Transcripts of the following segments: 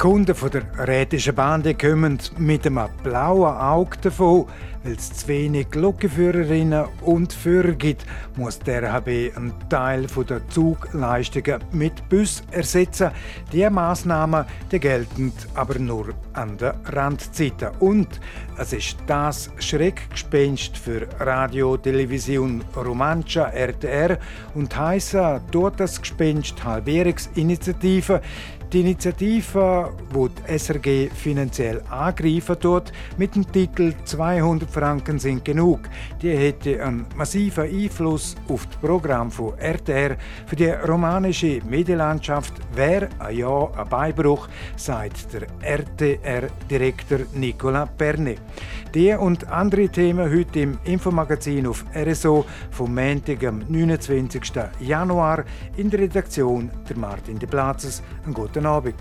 Kunden von der Rätischen Bahn die kommen mit einem blauen Auge davon, weil es zu wenig Lokführerinnen und Führer gibt, muss der RHB einen Teil der Zugleistungen mit Bus ersetzen. Diese Massnahmen die gelten aber nur an den Randzeiten. Und es ist das Schreckgespenst für Radio, Television Romancia RTR und heisst dort das Gespenst Halbierungsinitiative die Initiative, wo die SRG finanziell angreifen tut, mit dem Titel 200 Franken sind genug, die hätte einen massiven Einfluss auf das Programm von RTR. Für die romanische Medienlandschaft wäre ein Jahr ein Beibruch, sagt der RTR-Direktor Nicola Perni. Die und andere Themen heute im Infomagazin auf RSO vom Montag, am 29. Januar in der Redaktion der Martin de Platzes. Einen Guten Abend.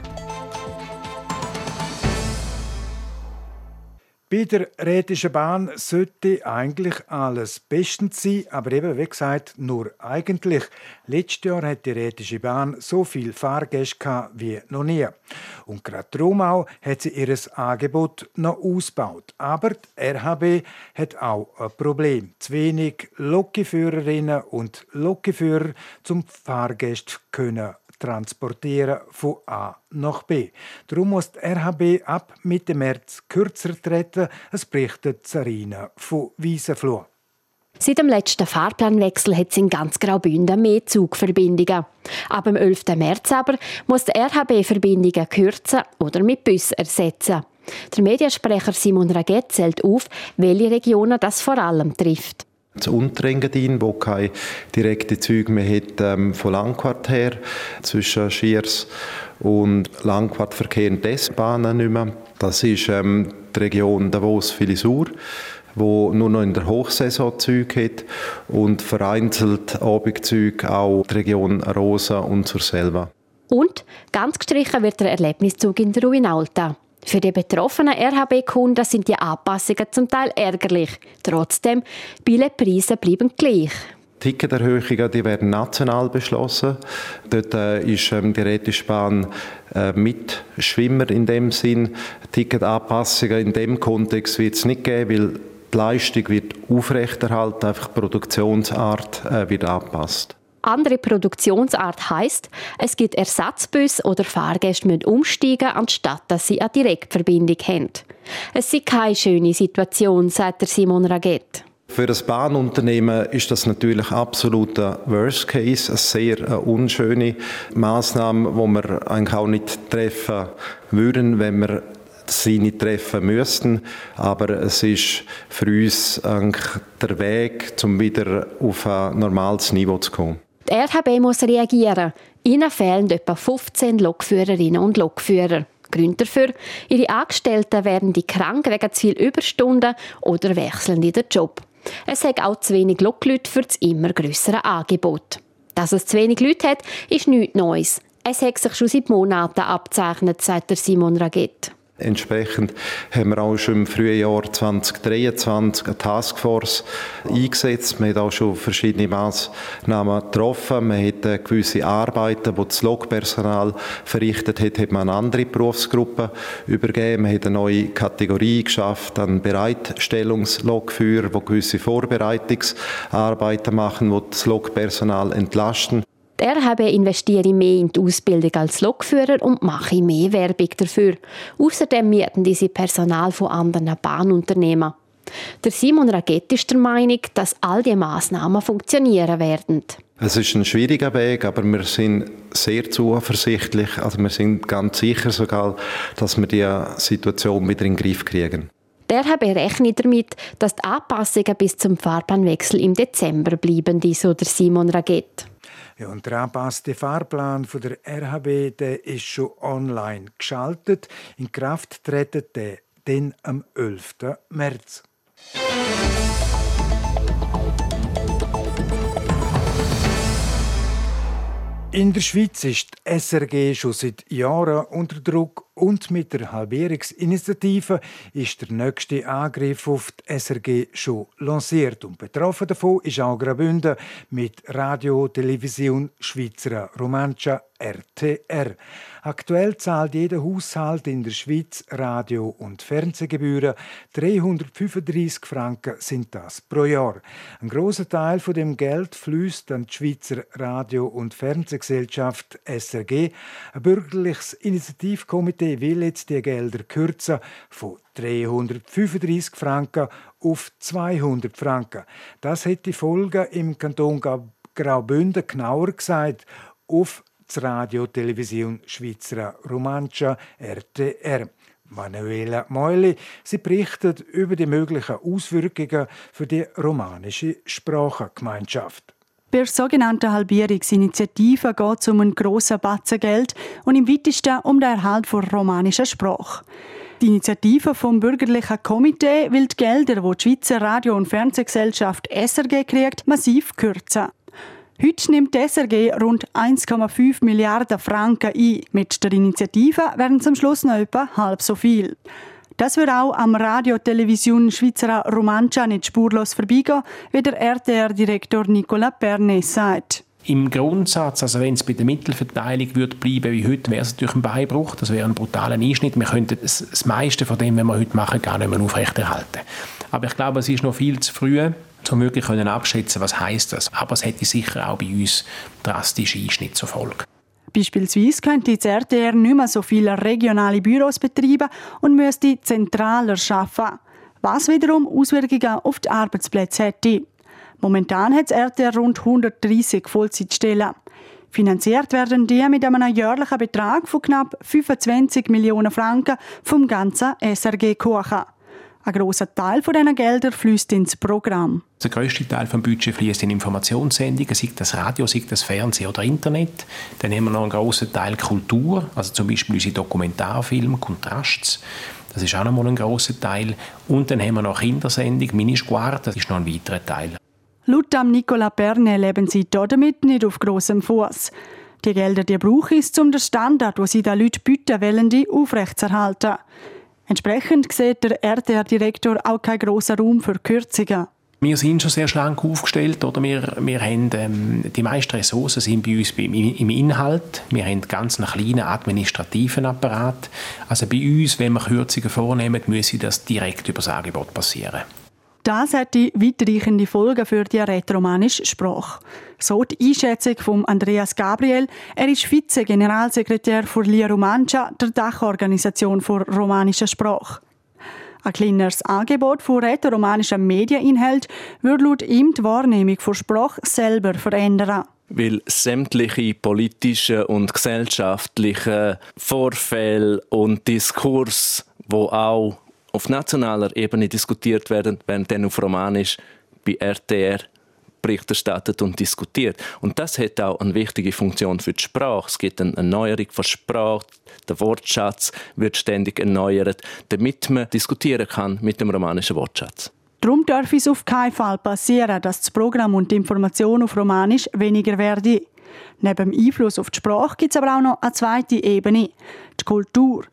Bei der Rätischen Bahn sollte eigentlich alles bestens sein, aber eben, wie gesagt, nur eigentlich. Letztes Jahr hat die Rätische Bahn so viel Fahrgäste wie noch nie. Und gerade darum auch hat sie ihr Angebot noch ausgebaut. Aber die RHB hat auch ein Problem. Zu wenig Lokführerinnen und Lokführer zum Fahrgäste können transportieren von A nach B. Darum muss die RHB ab Mitte März kürzer treten. Es berichtet Sarina von Wiesenfloh. Seit dem letzten Fahrplanwechsel hat es in ganz Graubünden mehr Zugverbindungen. Ab dem 11. März aber muss die RHB Verbindungen kürzen oder mit Bus ersetzen. Der Mediensprecher Simon Raget zählt auf, welche Regionen das vor allem trifft das Unterengadin, wo keine direkten Züge mehr hat ähm, von Langquart her, zwischen Schiers und Langquart verkehren die S-Bahnen nicht mehr. Das ist ähm, die Region Davos-Filisur wo nur noch in der Hochsaison Züge hat und vereinzelt Abendzüge auch die Region Rosa und zur Selva. Und ganz gestrichen wird der Erlebniszug in der Ruinalta. Für die betroffenen RHB-Kunden sind die Anpassungen zum Teil ärgerlich. Trotzdem, Billetpreise bleiben gleich. Ticketerhöhungen die werden national beschlossen. Dort äh, ist ähm, die Rätische Bahn äh, Mitschwimmer in dem Sinn. Ticketanpassungen in dem Kontext wird es nicht geben, weil die Leistung wird aufrechterhalten, einfach die Produktionsart äh, wird angepasst. Andere Produktionsart heißt, es gibt Ersatzbus oder Fahrgäste müssen umsteigen, anstatt dass sie eine Direktverbindung haben. Es ist keine schöne Situation, sagt Simon Raget. Für das Bahnunternehmen ist das natürlich absolut ein Worst Case, eine sehr äh, unschöne Maßnahme, wo wir eigentlich auch nicht treffen würden, wenn wir sie nicht treffen müssten. Aber es ist für uns eigentlich der Weg, um wieder auf ein normales Niveau zu kommen. Die RHB muss reagieren. Ihnen fehlen etwa 15 Lokführerinnen und Lokführer. Gründe dafür, ihre Angestellten werden die krank wegen zu viel Überstunden oder wechseln in den Job. Es hat auch zu wenig Lokleute für das immer größere Angebot. Dass es zu wenig Leute hat, ist nichts Neues. Es hat sich schon seit Monaten abzeichnet, sagt Simon Raget. Entsprechend haben wir auch schon im Frühjahr 2023 eine Taskforce eingesetzt. Wir haben auch schon verschiedene Maßnahmen getroffen. Man hat gewisse Arbeiten, die das Logpersonal verrichtet hat, hat man an andere Berufsgruppen übergeben. Man hat eine neue Kategorie geschafft an Bereitstellungslogführer, die gewisse Vorbereitungsarbeiten machen, die das Logpersonal entlasten. Die RHB investiert mehr in die Ausbildung als Lokführer und mache mehr Werbung dafür. Außerdem mieten diese Personal von anderen Bahnunternehmen. Der Simon Raget ist der Meinung, dass all diese Massnahmen funktionieren werden. Es ist ein schwieriger Weg, aber wir sind sehr zuversichtlich. Also wir sind ganz sicher sogar, dass wir die Situation wieder in den Griff kriegen. Der RHB rechnet damit, dass die Anpassungen bis zum Fahrbahnwechsel im Dezember bleiben, so der Simon Raget. Ja, und der angepasste Fahrplan von der RHB der ist schon online geschaltet. In Kraft treten der dann am 11. März. In der Schweiz ist die SRG schon seit Jahren unter Druck und mit der Halbierungsinitiative ist der nächste Angriff auf die SRG schon lanciert. Und betroffen davon ist auch Graubünden mit Radio, Television Schweizer Romancia RTR. Aktuell zahlt jeder Haushalt in der Schweiz Radio- und Fernsehgebühren. 335 Franken sind das pro Jahr. Ein großer Teil von dem Geld fließt an die Schweizer Radio- und Fernsehgesellschaft SRG. Ein bürgerliches Initiativkomitee will jetzt die Gelder kürzen von 335 Franken auf 200 Franken. Das hätte Folgen im Kanton Graubünden, genauer gesagt auf das Radio Television Schweizer Romancia RTR. Manuela Meuli. Sie berichtet über die möglichen Auswirkungen für die romanische Sprachengemeinschaft. Bei der sogenannten Halbierungsinitiative geht es um einen grossen Batzen Geld und im weitesten um den Erhalt von romanischer Sprache. Die Initiative vom bürgerlichen Komitee will die Gelder, die die Schweizer Radio- und Fernsehgesellschaft SRG kriegt, massiv kürzen. Heute nimmt die SRG rund 1,5 Milliarden Franken ein. Mit der Initiative werden zum Schluss noch etwa halb so viel. Das wird auch am Radio Television Schweizer Romancia nicht spurlos vorbeigehen, wie der RTR-Direktor Nicola Pernet sagt. Im Grundsatz, also wenn es bei der Mittelverteilung würde bleiben wie heute, wäre es natürlich ein Beibruch. Das wäre ein brutaler Einschnitt. Wir könnten das, das meiste von dem, was wir heute machen, gar nicht mehr aufrechterhalten. Aber ich glaube, es ist noch viel zu früh, um wirklich können was heißt das. Aber es hätte sicher auch bei uns drastische Einschnitte zur Folge. Beispielsweise könnte das RTR nicht mehr so viele regionale Büros betreiben und müsste zentraler arbeiten, was wiederum Auswirkungen auf die Arbeitsplätze hätte. Momentan hat das RTR rund 130 Vollzeitstellen. Finanziert werden die mit einem jährlichen Betrag von knapp 25 Millionen Franken vom ganzen SRG-Kuchen. Ein grosser Teil von diesen Geldern fließt ins Programm. Der grösste Teil des Budgets fließt in Informationssendungen, sei das Radio, sei das Fernsehen oder Internet. Dann haben wir noch einen grossen Teil Kultur, also zum Beispiel unsere Dokumentarfilme, Kontrasts. Das ist auch noch mal ein grosser Teil. Und dann haben wir noch Kindersendung, Minisquart, das ist noch ein weiterer Teil. Laut Nicola Perne leben sie damit nicht auf grossem Fuß. Die Gelder, die brauche ich, um den Standard, den sie den Leuten bieten wollen, aufrechtzuerhalten. Entsprechend sieht der RTR-Direktor auch keinen grossen Raum für Kürzungen. Wir sind schon sehr schlank aufgestellt. Oder? Wir, wir haben, ähm, die meisten Ressourcen sind bei uns im, im Inhalt. Wir haben ganz einen kleinen administrativen Apparat. Also bei uns, wenn wir Kürzungen vornehmen, müssen das direkt über das Angebot passieren. Das hätte weitreichende Folgen für die rätoromanische Sprache. So die Einschätzung von Andreas Gabriel. Er ist Vize-Generalsekretär für Lia Romancia, der Dachorganisation für romanische Sprache. Ein kleineres Angebot von rätoromanischen Medieninhalt würde laut ihm die Wahrnehmung von Sprache selber verändern weil sämtliche politische und gesellschaftliche Vorfälle und Diskurs, wo auch auf nationaler Ebene diskutiert werden, werden dann auf Romanisch bei RTR Bericht erstattet und diskutiert. Und das hat auch eine wichtige Funktion für die Sprache. Es gibt eine Erneuerung von Sprache, der Wortschatz wird ständig erneuert, damit man diskutieren kann mit dem romanischen Wortschatz. Darum darf es auf keinen Fall passieren, dass das Programm und die Information auf Romanisch weniger werden. Neben dem Einfluss auf die Sprache gibt es aber auch noch eine zweite Ebene, die Kultur.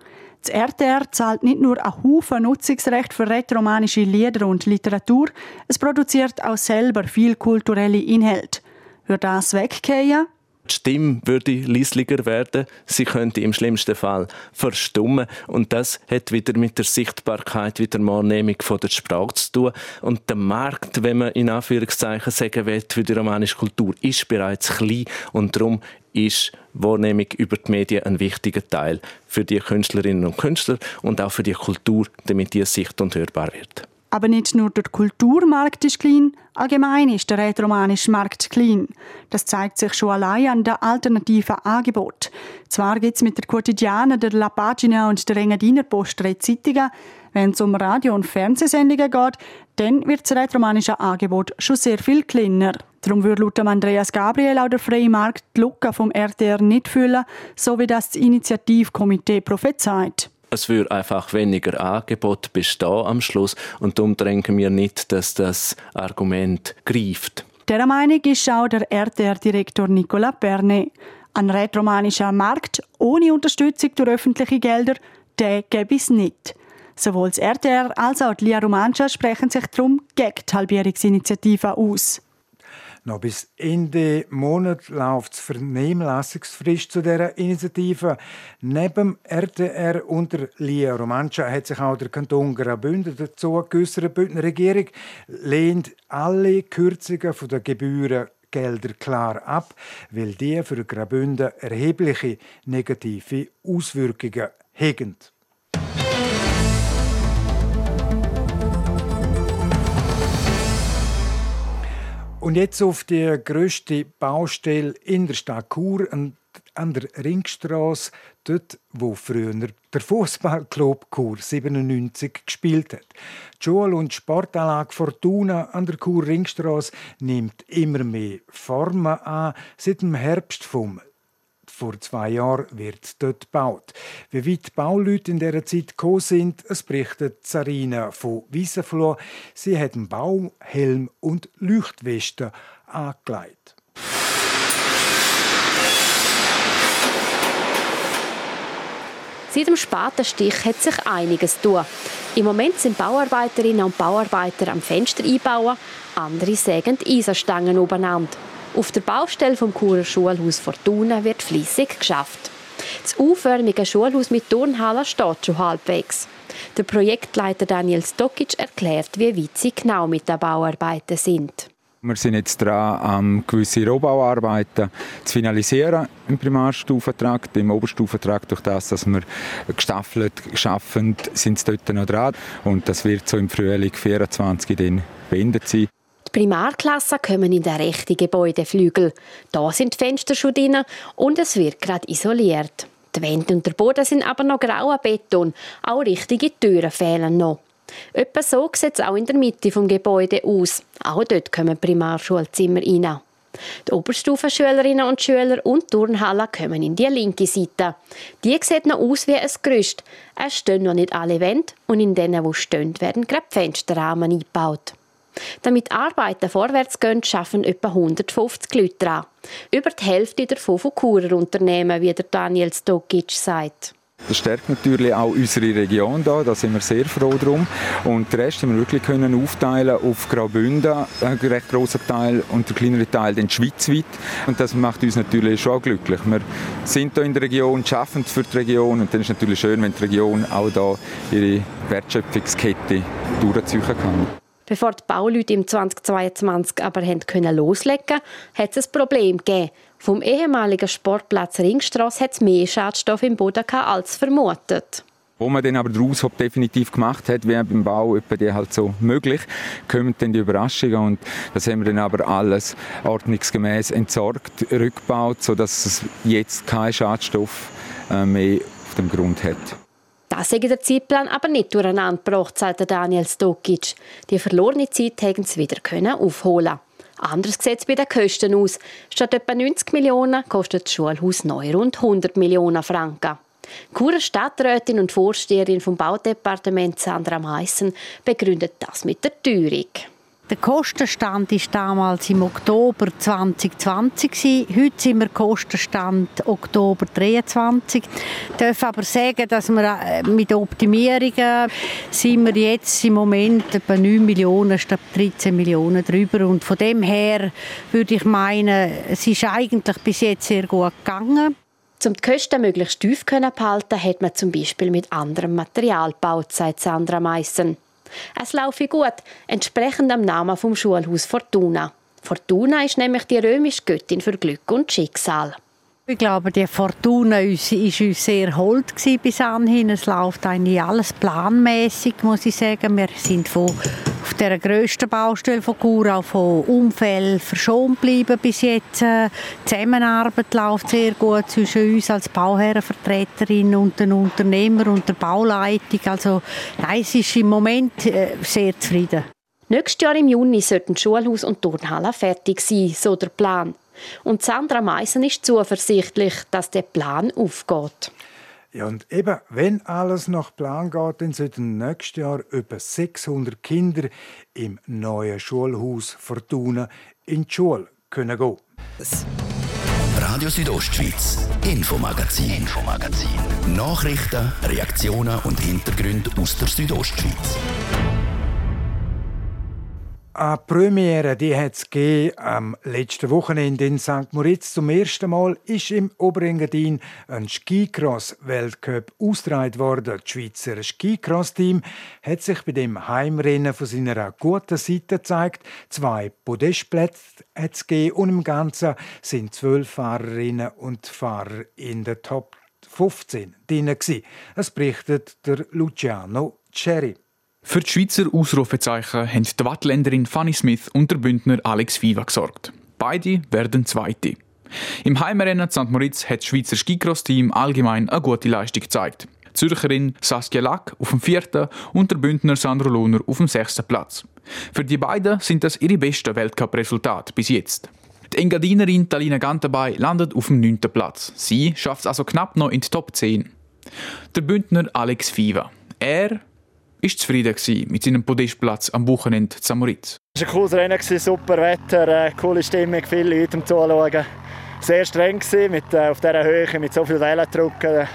Das RTR zahlt nicht nur ein Haufen Nutzungsrecht für rätoromanische Lieder und Literatur, es produziert auch selber viel kulturelle Inhalte. Würde das weggehen, die Stimme würde leislicher werden. Sie könnte im schlimmsten Fall verstummen. Und das hat wieder mit der Sichtbarkeit, mit der Wahrnehmung der Sprache zu tun. Und der Markt, wenn man in Anführungszeichen sagen will, für die romanische Kultur, ist bereits klein. Und darum ist Wahrnehmung über die Medien ein wichtiger Teil für die Künstlerinnen und Künstler und auch für die Kultur, damit die sicht- und hörbar wird. Aber nicht nur der Kulturmarkt ist klein, allgemein ist der rätoromanische Markt klein. Das zeigt sich schon allein an den alternativen Angeboten. Zwar gibt es mit der Quotidiana, der La Pagina und der Engadiner Post Zeitungen, wenn es um Radio- und Fernsehsendungen geht, dann wird das rätoromanische Angebot schon sehr viel kleiner. Darum würde laut Andreas Gabriel auch der freie Markt die Lücke vom RTR nicht füllen, so wie das, das Initiativkomitee prophezeit es würde einfach weniger Angebot bestehen am Schluss und darum denken wir nicht, dass das Argument greift. Der Meinung ist auch der RTR-Direktor Nicola Perne. Ein rätromanischer Markt ohne Unterstützung durch öffentliche Gelder, der gäbe es nicht. Sowohl das RTR als auch die Lia Romancia sprechen sich darum gegen die Halbierungsinitiative aus. Noch bis Ende Monat läuft die Vernehmlassungsfrist zu dieser Initiative. Neben RTR und der Lia Romancia hat sich auch der Kanton Graubünden dazu geäußert. Die Bündner Regierung lehnt alle Kürzungen der Gebühren Gelder klar ab, weil die für Graubünden erhebliche negative Auswirkungen haben. Und jetzt auf die grösste Baustelle in der Stadt Chur, an, der Ringstraße, dort, wo früher der Fußballclub Chur 97 gespielt hat. Die Schule- und Sportanlage Fortuna an der Chur Ringstraße nimmt immer mehr Formen an. Seit dem Herbst vom vor zwei Jahren wird dort gebaut. Wie weit die Bauleute in dieser Zeit gekommen sind, es berichtet Sarina von Wiesenfloh. Sie hat einen Bauhelm und Leuchtweste angelegt. Seit dem Spatenstich hat sich einiges tun. Im Moment sind Bauarbeiterinnen und Bauarbeiter am Fenster einbauen, andere sägen Eisenstangen obeinander. Auf der Baustelle vom Churer Schulhaus Fortuna wird fließig geschafft. Das U-förmige Schulhaus mit Turnhalle steht schon halbwegs. Der Projektleiter Daniel Stokic erklärt, wie weit sie genau mit den Bauarbeiten sind. Wir sind jetzt dran, gewisse Rohbauarbeiten zu finalisieren im Primarstufentrakt, im Oberstufentrakt. Durch das, dass wir gestaffelt schaffen, sind sie dort noch dran. Und das wird so im Frühling 2024 dann beendet sein. Primarklassen kommen in den rechten Gebäudeflügel. Da sind die Fenster schon drin und es wird gerade isoliert. Die Wände und der Boden sind aber noch grauer Beton. Auch richtige Türen fehlen noch. Etwa so sieht es auch in der Mitte des Gebäudes aus. Auch dort kommen Primarschulzimmer rein. Die Oberstufenschülerinnen und Schüler und Turnhallen kommen in die linke Seite. Die sieht noch aus wie ein Gerüst. Es stehen noch nicht alle Wände und in denen, wo stehen, werden gerade Fensterrahmen eingebaut. Damit Arbeiten vorwärts gehen, schaffen etwa 150 Leute daran. Über die Hälfte davon von Churer Unternehmen, wie der Daniel Stokic sagt. Das stärkt natürlich auch unsere Region da, da sind wir sehr froh drum. Und den Rest haben wir wirklich können aufteilen auf Graubünden, einen recht grossen Teil und der kleinere Teil dann schweizweit. Und das macht uns natürlich schon glücklich. Wir sind hier in der Region, schaffen für die Region und dann ist es natürlich schön, wenn die Region auch da ihre Wertschöpfungskette durchziehen kann. Bevor die Bauleute im 2022 aber können loslegen hat es ein Problem gegeben. Vom ehemaligen Sportplatz Ringstrasse hat es mehr Schadstoff im Boden als vermutet. Wo man dann aber den Aushub definitiv gemacht hat, wie beim Bau etwa die halt so möglich, kommen dann die Überraschungen und das haben wir dann aber alles ordnungsgemäß entsorgt, rückgebaut, sodass es jetzt keinen Schadstoff äh, mehr auf dem Grund hat. Das sei der Zeitplan aber nicht durcheinander gebracht, sagt Daniel Stokic. Die verlorene Zeit hätten sie wieder aufholen Anders sieht es bei den Kosten aus. Statt etwa 90 Millionen kostet das Schulhaus neu rund 100 Millionen Franken. Churer Stadträtin und Vorsteherin vom Baudepartement Sandra Meissen begründet das mit der Teuerung. Der Kostenstand war damals im Oktober 2020. Heute sind wir Kostenstand Oktober 2023. Ich darf aber sagen, dass wir äh, mit Optimierungen sind wir jetzt im Moment etwa 9 Millionen statt 13 Millionen drüber. Und von dem her würde ich meinen, es ist eigentlich bis jetzt sehr gut gegangen. Um die Kosten möglichst tief zu behalten, hat man zum Beispiel mit anderem Material gebaut, sagt Sandra Meissen. Es laufe gut, entsprechend am Namen vom Schulhaus Fortuna. Fortuna ist nämlich die römische Göttin für Glück und Schicksal. Ich glaube, die Fortuna ist uns sehr hold bis anhin. Es läuft eigentlich alles planmäßig, muss ich sagen. Wir sind von auf der grössten Baustelle von Chur auch von Unfällen verschont geblieben bis jetzt. Die Zusammenarbeit läuft sehr gut zwischen uns als Bauherrenvertreterin und den Unternehmer und der Bauleitung. Also nein, es ist im Moment äh, sehr zufrieden. Nächstes Jahr im Juni sollten Schulhaus und Turnhalle fertig sein, so der Plan. Und Sandra Meissen ist zuversichtlich, dass der Plan aufgeht. Ja, und eben, wenn alles nach Plan geht, dann sollten nächstes Jahr über 600 Kinder im neuen Schulhaus Fortuna in die Schule können gehen. Radio Südostschweiz, Infomagazin, Infomagazin. Nachrichten, Reaktionen und Hintergründe aus der Südostschweiz. Eine Premiere, die hat es am letzten Wochenende in St. Moritz. Zum ersten Mal ist im Oberengadin ein Skicross-Weltcup ausgetragen worden. Das Schweizer Skicross-Team hat sich bei dem Heimrennen von seiner guten Seite gezeigt. Zwei Podestplätze hat es und im Ganzen sind zwölf Fahrerinnen und Fahrer in der Top 15 drin. Das berichtet der Luciano Cherry. Für die Schweizer Ausrufezeichen haben die Wattländerin Fanny Smith und der Bündner Alex Viva gesorgt. Beide werden Zweite. Im Heimrennen St. Moritz hat das Schweizer Skicross-Team allgemein eine gute Leistung gezeigt. Die Zürcherin Saskia Lack auf dem vierten und der Bündner Sandro Lohner auf dem sechsten Platz. Für die beiden sind das ihre besten Weltcup-Resultate bis jetzt. Die Engadinerin Talina Gantabay landet auf dem neunten Platz. Sie schafft es also knapp noch in die Top 10. Der Bündner Alex Viva. Er ist zufrieden mit seinem Podestplatz am Wochenende in Moritz. Es war ein cooles Rennen, super Wetter, äh, coole Stimmung, viele Leute zum Zuschauen. Sehr streng mit, äh, auf dieser Höhe, mit so viel Wellendruck. Äh,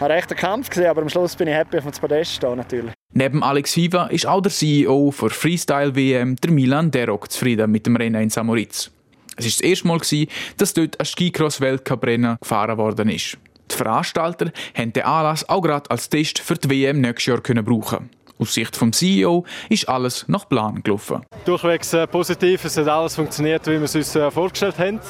ein rechter Kampf, aber am Schluss bin ich happy, auf dem Podest stehen, natürlich. Neben Alex Hiva ist auch der CEO der Freestyle WM, der Milan Derok, zufrieden mit dem Rennen in Samoritz. Es war das erste Mal, dass dort ein Skicross-Weltcup-Rennen gefahren worden ist. Die Veranstalter haben den Anlass auch gerade als Test für die WM nächstes Jahr brauchen aus Sicht des CEO ist alles nach Plan gelaufen. Durchwegs äh, positiv, es hat alles funktioniert, wie wir es uns äh, vorgestellt haben.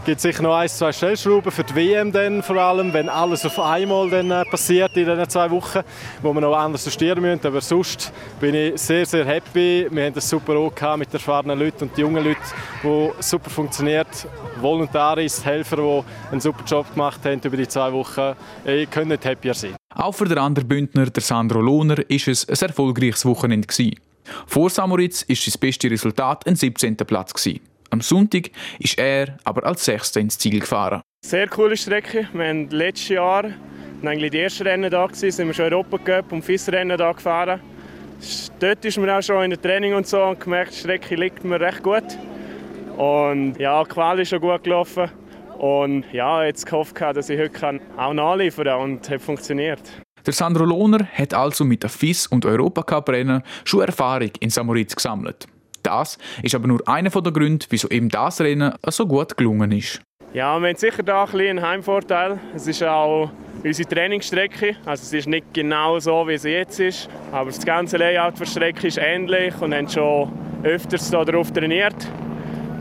Es gibt sicher noch ein, zwei Stellschrauben für die WM dann vor allem, wenn alles auf einmal dann äh, passiert in diesen zwei Wochen, wo wir noch anders justieren müssen. Aber sonst bin ich sehr, sehr happy. Wir haben das super auch mit erfahrenen Leuten und jungen Leuten, wo super funktioniert. Volontaris, Helfer, die einen super Job gemacht haben über die zwei Wochen. Ich kann nicht happier sein. Auch für den anderen Bündner, der Sandro Lohner, ist es ein erfolgreiches Wochenende. Vor Samoritz ist sein bestes Resultat ein 17. Platz. Am Sonntag ist er aber als Sechster ins Ziel gefahren. Sehr coole Strecke. Wir haben letztes Jahr, eigentlich die ersten Rennen da gewesen, sind wir schon Europa Cup und FIS-Rennen da gefahren. Dort ist man auch schon in der Training und so und gemerkt, die Strecke liegt mir recht gut. Und ja, die Quali ist schon gut gelaufen. Und ja, jetzt gehofft, dass ich heute auch nachliefern kann und hat funktioniert. Der Sandro Lohner hat also mit der FIS und Europacup-Rennen schon Erfahrung in Samoritz gesammelt. Das ist aber nur einer der Gründe, wieso eben das Rennen so gut gelungen ist. Ja, wir haben sicher da ein einen Heimvorteil. Es ist auch unsere Trainingsstrecke. Also es ist nicht genau so, wie sie jetzt ist. Aber das ganze Layout der Strecke ist ähnlich und haben schon öfters darauf trainiert.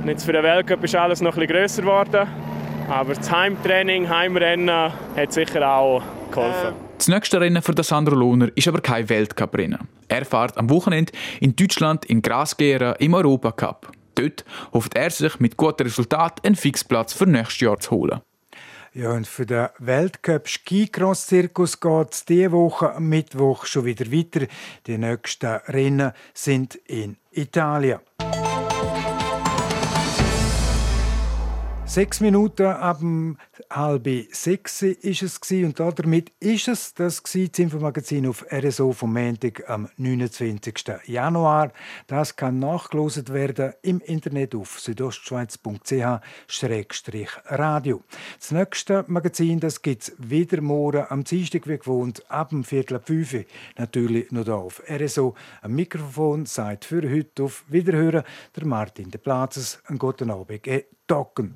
Und jetzt für den Weltcup ist alles noch ein bisschen grösser geworden. Aber das Heimtraining, Heimrennen hat sicher auch geholfen. Das nächste Rennen für Sandro Lohner ist aber kein Weltcuprennen. Er fährt am Wochenende in Deutschland in Grasgera im Europacup. Dort hofft er sich mit gutem Resultat einen Fixplatz für nächstes Jahr zu holen. Ja, und für den Weltcup Skicross Zirkus geht es diese Woche am Mittwoch schon wieder weiter. Die nächsten Rennen sind in Italien. Sechs Minuten ab halb sechs ist es und damit ist es das, das Infomagazin auf RSO vom Montag am 29. Januar. Das kann nachgelost werden im Internet auf südostschweiz.ch-radio. Das nächste Magazin gibt es wieder morgen am Dienstag wie gewohnt ab dem Viertel fünf. Natürlich noch hier auf RSO. Am Mikrofon sagt für heute auf Wiederhören der Martin de Platzes. Einen guten Abend. Docken.